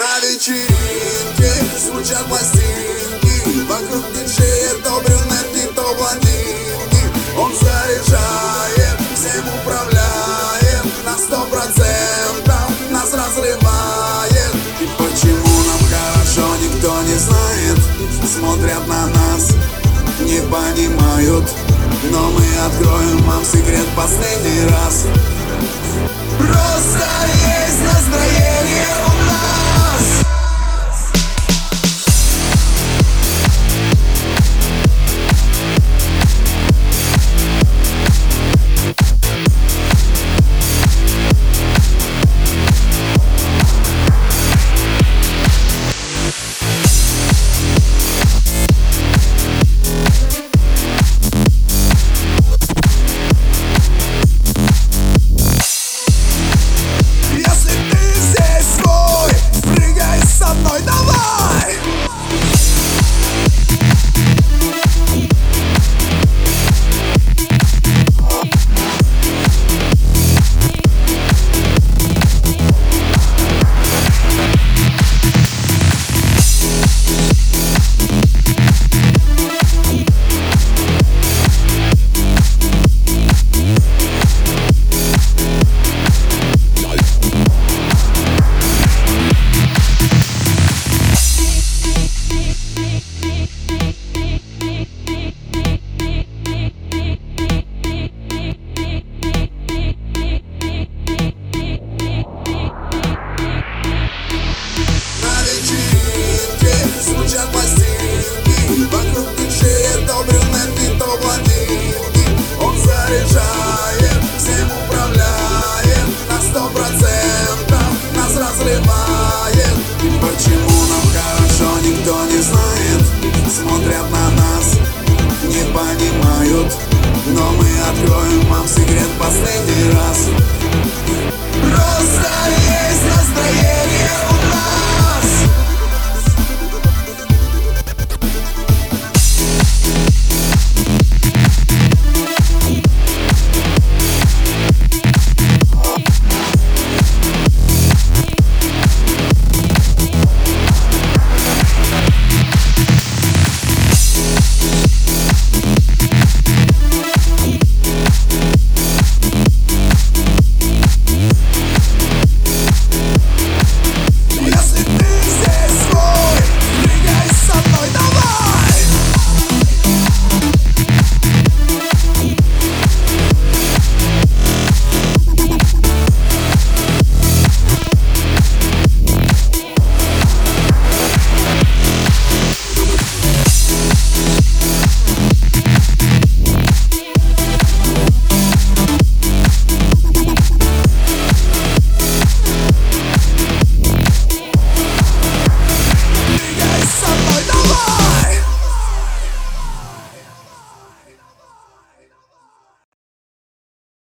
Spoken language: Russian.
На вечеринке звучат пластинки. Вокруг диджея то брюнетки, то блондинки. Он заряжает, всем управляет На сто процентов нас разрывает. И почему нам хорошо, никто не знает. Смотрят на нас, не понимают. Но мы откроем вам секрет последний раз.